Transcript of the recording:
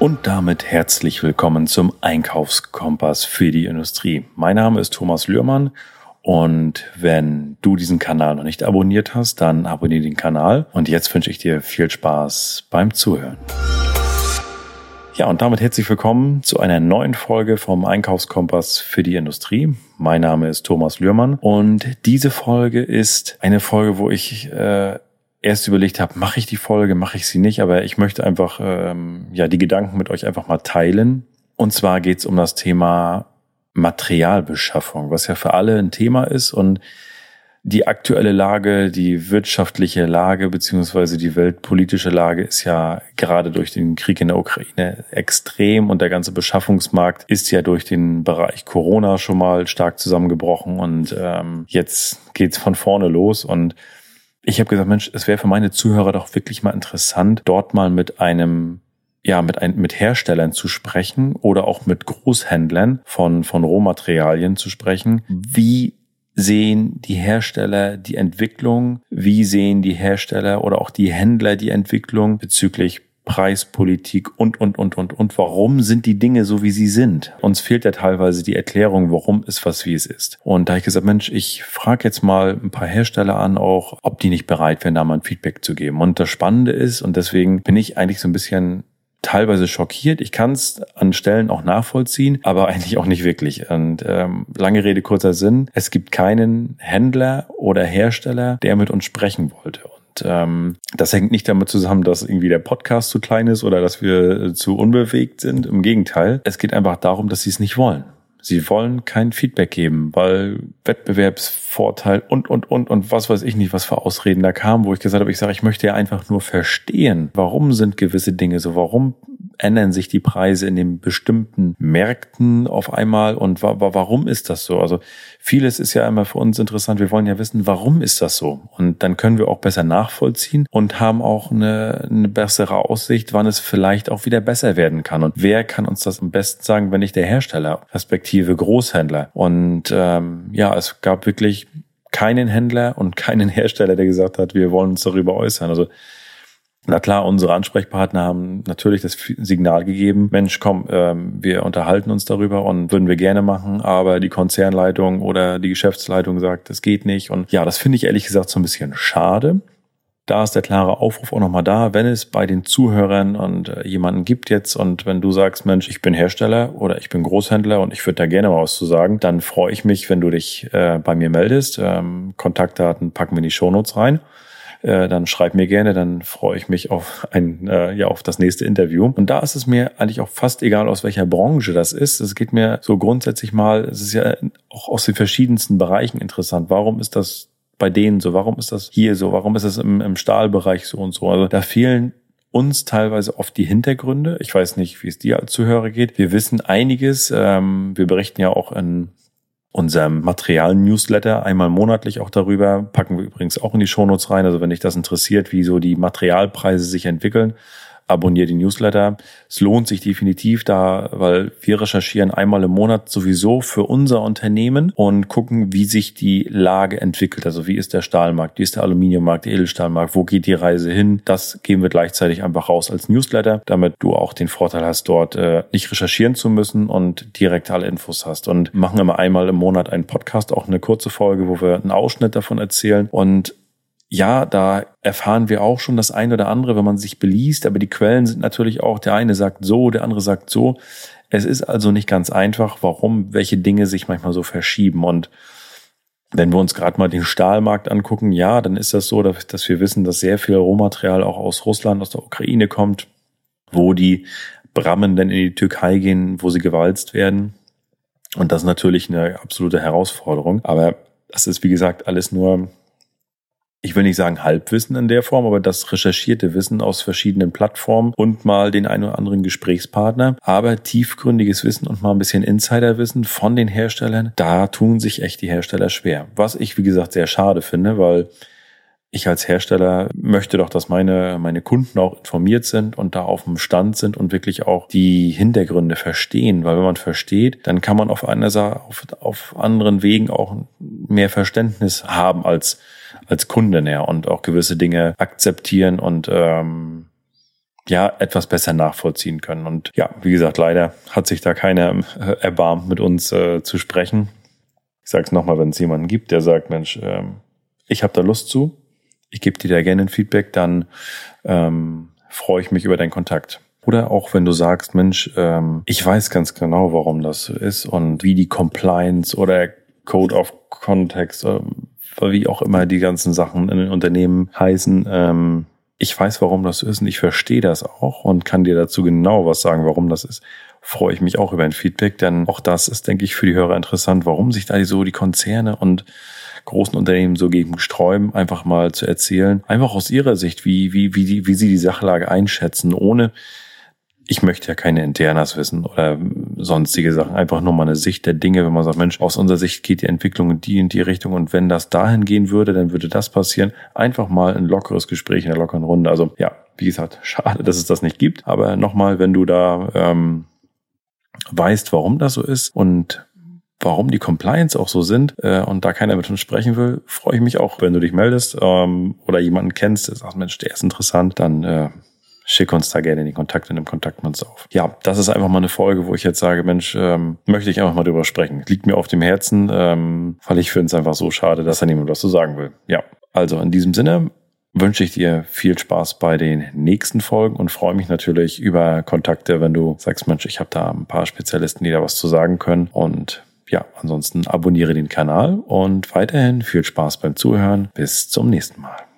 Und damit herzlich willkommen zum Einkaufskompass für die Industrie. Mein Name ist Thomas Lührmann und wenn du diesen Kanal noch nicht abonniert hast, dann abonniere den Kanal. Und jetzt wünsche ich dir viel Spaß beim Zuhören. Ja, und damit herzlich willkommen zu einer neuen Folge vom Einkaufskompass für die Industrie. Mein Name ist Thomas Lührmann und diese Folge ist eine Folge, wo ich äh, erst überlegt habe, mache ich die Folge, mache ich sie nicht, aber ich möchte einfach ähm, ja die Gedanken mit euch einfach mal teilen. Und zwar geht es um das Thema Materialbeschaffung, was ja für alle ein Thema ist. Und die aktuelle Lage, die wirtschaftliche Lage beziehungsweise die weltpolitische Lage ist ja gerade durch den Krieg in der Ukraine extrem. Und der ganze Beschaffungsmarkt ist ja durch den Bereich Corona schon mal stark zusammengebrochen. Und ähm, jetzt geht's von vorne los. Und ich habe gesagt, Mensch, es wäre für meine Zuhörer doch wirklich mal interessant, dort mal mit einem ja, mit, ein, mit Herstellern zu sprechen oder auch mit Großhändlern von, von Rohmaterialien zu sprechen. Wie sehen die Hersteller die Entwicklung? Wie sehen die Hersteller oder auch die Händler die Entwicklung bezüglich Preispolitik und, und, und, und, und. Warum sind die Dinge so, wie sie sind? Uns fehlt ja teilweise die Erklärung, warum ist was, wie es ist. Und da habe ich gesagt, Mensch, ich frage jetzt mal ein paar Hersteller an, auch, ob die nicht bereit wären, da mal ein Feedback zu geben. Und das Spannende ist, und deswegen bin ich eigentlich so ein bisschen teilweise schockiert. Ich kann es an Stellen auch nachvollziehen, aber eigentlich auch nicht wirklich. Und ähm, lange Rede, kurzer Sinn. Es gibt keinen Händler oder Hersteller, der mit uns sprechen wollte. Ähm, das hängt nicht damit zusammen, dass irgendwie der Podcast zu klein ist oder dass wir zu unbewegt sind. Im Gegenteil, es geht einfach darum, dass sie es nicht wollen. Sie wollen kein Feedback geben, weil Wettbewerbsvorteil und, und, und, und was weiß ich nicht, was für Ausreden da kam, wo ich gesagt habe, ich sage, ich möchte ja einfach nur verstehen, warum sind gewisse Dinge so, warum ändern sich die Preise in den bestimmten Märkten auf einmal und wa warum ist das so? Also vieles ist ja immer für uns interessant. Wir wollen ja wissen, warum ist das so? Und dann können wir auch besser nachvollziehen und haben auch eine, eine bessere Aussicht, wann es vielleicht auch wieder besser werden kann. Und wer kann uns das am besten sagen, wenn nicht der Hersteller, respektive Großhändler? Und ähm, ja, es gab wirklich keinen Händler und keinen Hersteller, der gesagt hat, wir wollen uns darüber äußern. Also na klar, unsere Ansprechpartner haben natürlich das Signal gegeben, Mensch, komm, ähm, wir unterhalten uns darüber und würden wir gerne machen, aber die Konzernleitung oder die Geschäftsleitung sagt, das geht nicht. Und ja, das finde ich ehrlich gesagt so ein bisschen schade. Da ist der klare Aufruf auch nochmal da, wenn es bei den Zuhörern und äh, jemanden gibt jetzt und wenn du sagst, Mensch, ich bin Hersteller oder ich bin Großhändler und ich würde da gerne mal was zu sagen, dann freue ich mich, wenn du dich äh, bei mir meldest. Ähm, Kontaktdaten packen wir in die Shownotes rein äh, dann schreib mir gerne, dann freue ich mich auf ein, äh, ja, auf das nächste Interview. Und da ist es mir eigentlich auch fast egal, aus welcher Branche das ist. Es geht mir so grundsätzlich mal, es ist ja auch aus den verschiedensten Bereichen interessant. Warum ist das bei denen so? Warum ist das hier so? Warum ist das im, im Stahlbereich so und so? Also da fehlen uns teilweise oft die Hintergründe. Ich weiß nicht, wie es dir als Zuhörer geht. Wir wissen einiges. Ähm, wir berichten ja auch in unserem Material-Newsletter einmal monatlich auch darüber. Packen wir übrigens auch in die Shownotes rein. Also wenn dich das interessiert, wie so die Materialpreise sich entwickeln, abonniere die Newsletter. Es lohnt sich definitiv da, weil wir recherchieren einmal im Monat sowieso für unser Unternehmen und gucken, wie sich die Lage entwickelt. Also wie ist der Stahlmarkt, wie ist der Aluminiummarkt, der Edelstahlmarkt, wo geht die Reise hin? Das geben wir gleichzeitig einfach raus als Newsletter, damit du auch den Vorteil hast, dort äh, nicht recherchieren zu müssen und direkt alle Infos hast. Und machen immer einmal im Monat einen Podcast, auch eine kurze Folge, wo wir einen Ausschnitt davon erzählen. Und ja, da erfahren wir auch schon das eine oder andere, wenn man sich beliest, aber die Quellen sind natürlich auch, der eine sagt so, der andere sagt so. Es ist also nicht ganz einfach, warum welche Dinge sich manchmal so verschieben. Und wenn wir uns gerade mal den Stahlmarkt angucken, ja, dann ist das so, dass, dass wir wissen, dass sehr viel Rohmaterial auch aus Russland, aus der Ukraine kommt, wo die Brammen dann in die Türkei gehen, wo sie gewalzt werden. Und das ist natürlich eine absolute Herausforderung. Aber das ist, wie gesagt, alles nur ich will nicht sagen Halbwissen in der Form, aber das recherchierte Wissen aus verschiedenen Plattformen und mal den einen oder anderen Gesprächspartner, aber tiefgründiges Wissen und mal ein bisschen Insiderwissen von den Herstellern, da tun sich echt die Hersteller schwer. Was ich, wie gesagt, sehr schade finde, weil ich als Hersteller möchte doch, dass meine, meine Kunden auch informiert sind und da auf dem Stand sind und wirklich auch die Hintergründe verstehen. Weil wenn man versteht, dann kann man auf einer auf, auf anderen Wegen auch mehr Verständnis haben als als Kunde näher und auch gewisse Dinge akzeptieren und ähm, ja etwas besser nachvollziehen können. Und ja, wie gesagt, leider hat sich da keiner äh, erbarmt, mit uns äh, zu sprechen. Ich sage es nochmal, wenn es jemanden gibt, der sagt, Mensch, ähm, ich habe da Lust zu, ich gebe dir da gerne ein Feedback, dann ähm, freue ich mich über deinen Kontakt. Oder auch wenn du sagst, Mensch, ähm, ich weiß ganz genau, warum das so ist und wie die Compliance oder Code of Context, äh, wie auch immer die ganzen Sachen in den Unternehmen heißen. Ähm, ich weiß, warum das so ist und ich verstehe das auch und kann dir dazu genau was sagen, warum das ist. Freue ich mich auch über ein Feedback, denn auch das ist, denke ich, für die Hörer interessant, warum sich da so die Konzerne und großen Unternehmen so gegen sträuben, einfach mal zu erzählen, einfach aus ihrer Sicht, wie, wie, wie, wie sie die Sachlage einschätzen, ohne ich möchte ja keine Internas wissen oder sonstige Sachen. Einfach nur mal eine Sicht der Dinge, wenn man sagt, Mensch, aus unserer Sicht geht die Entwicklung in die in die Richtung und wenn das dahin gehen würde, dann würde das passieren. Einfach mal ein lockeres Gespräch in der lockeren Runde. Also ja, wie gesagt, schade, dass es das nicht gibt. Aber nochmal, wenn du da ähm, weißt, warum das so ist und warum die Compliance auch so sind äh, und da keiner mit uns sprechen will, freue ich mich auch, wenn du dich meldest ähm, oder jemanden kennst, der sagt, Mensch, der ist interessant, dann äh, schick uns da gerne die Kontakte in dem Kontaktmanns auf. Ja, das ist einfach mal eine Folge, wo ich jetzt sage, Mensch, ähm, möchte ich einfach mal drüber sprechen. Liegt mir auf dem Herzen, ähm, weil ich finde es einfach so schade, dass da niemand was zu sagen will. Ja, also in diesem Sinne wünsche ich dir viel Spaß bei den nächsten Folgen und freue mich natürlich über Kontakte, wenn du sagst, Mensch, ich habe da ein paar Spezialisten, die da was zu sagen können. Und ja, ansonsten abonniere den Kanal und weiterhin viel Spaß beim Zuhören. Bis zum nächsten Mal.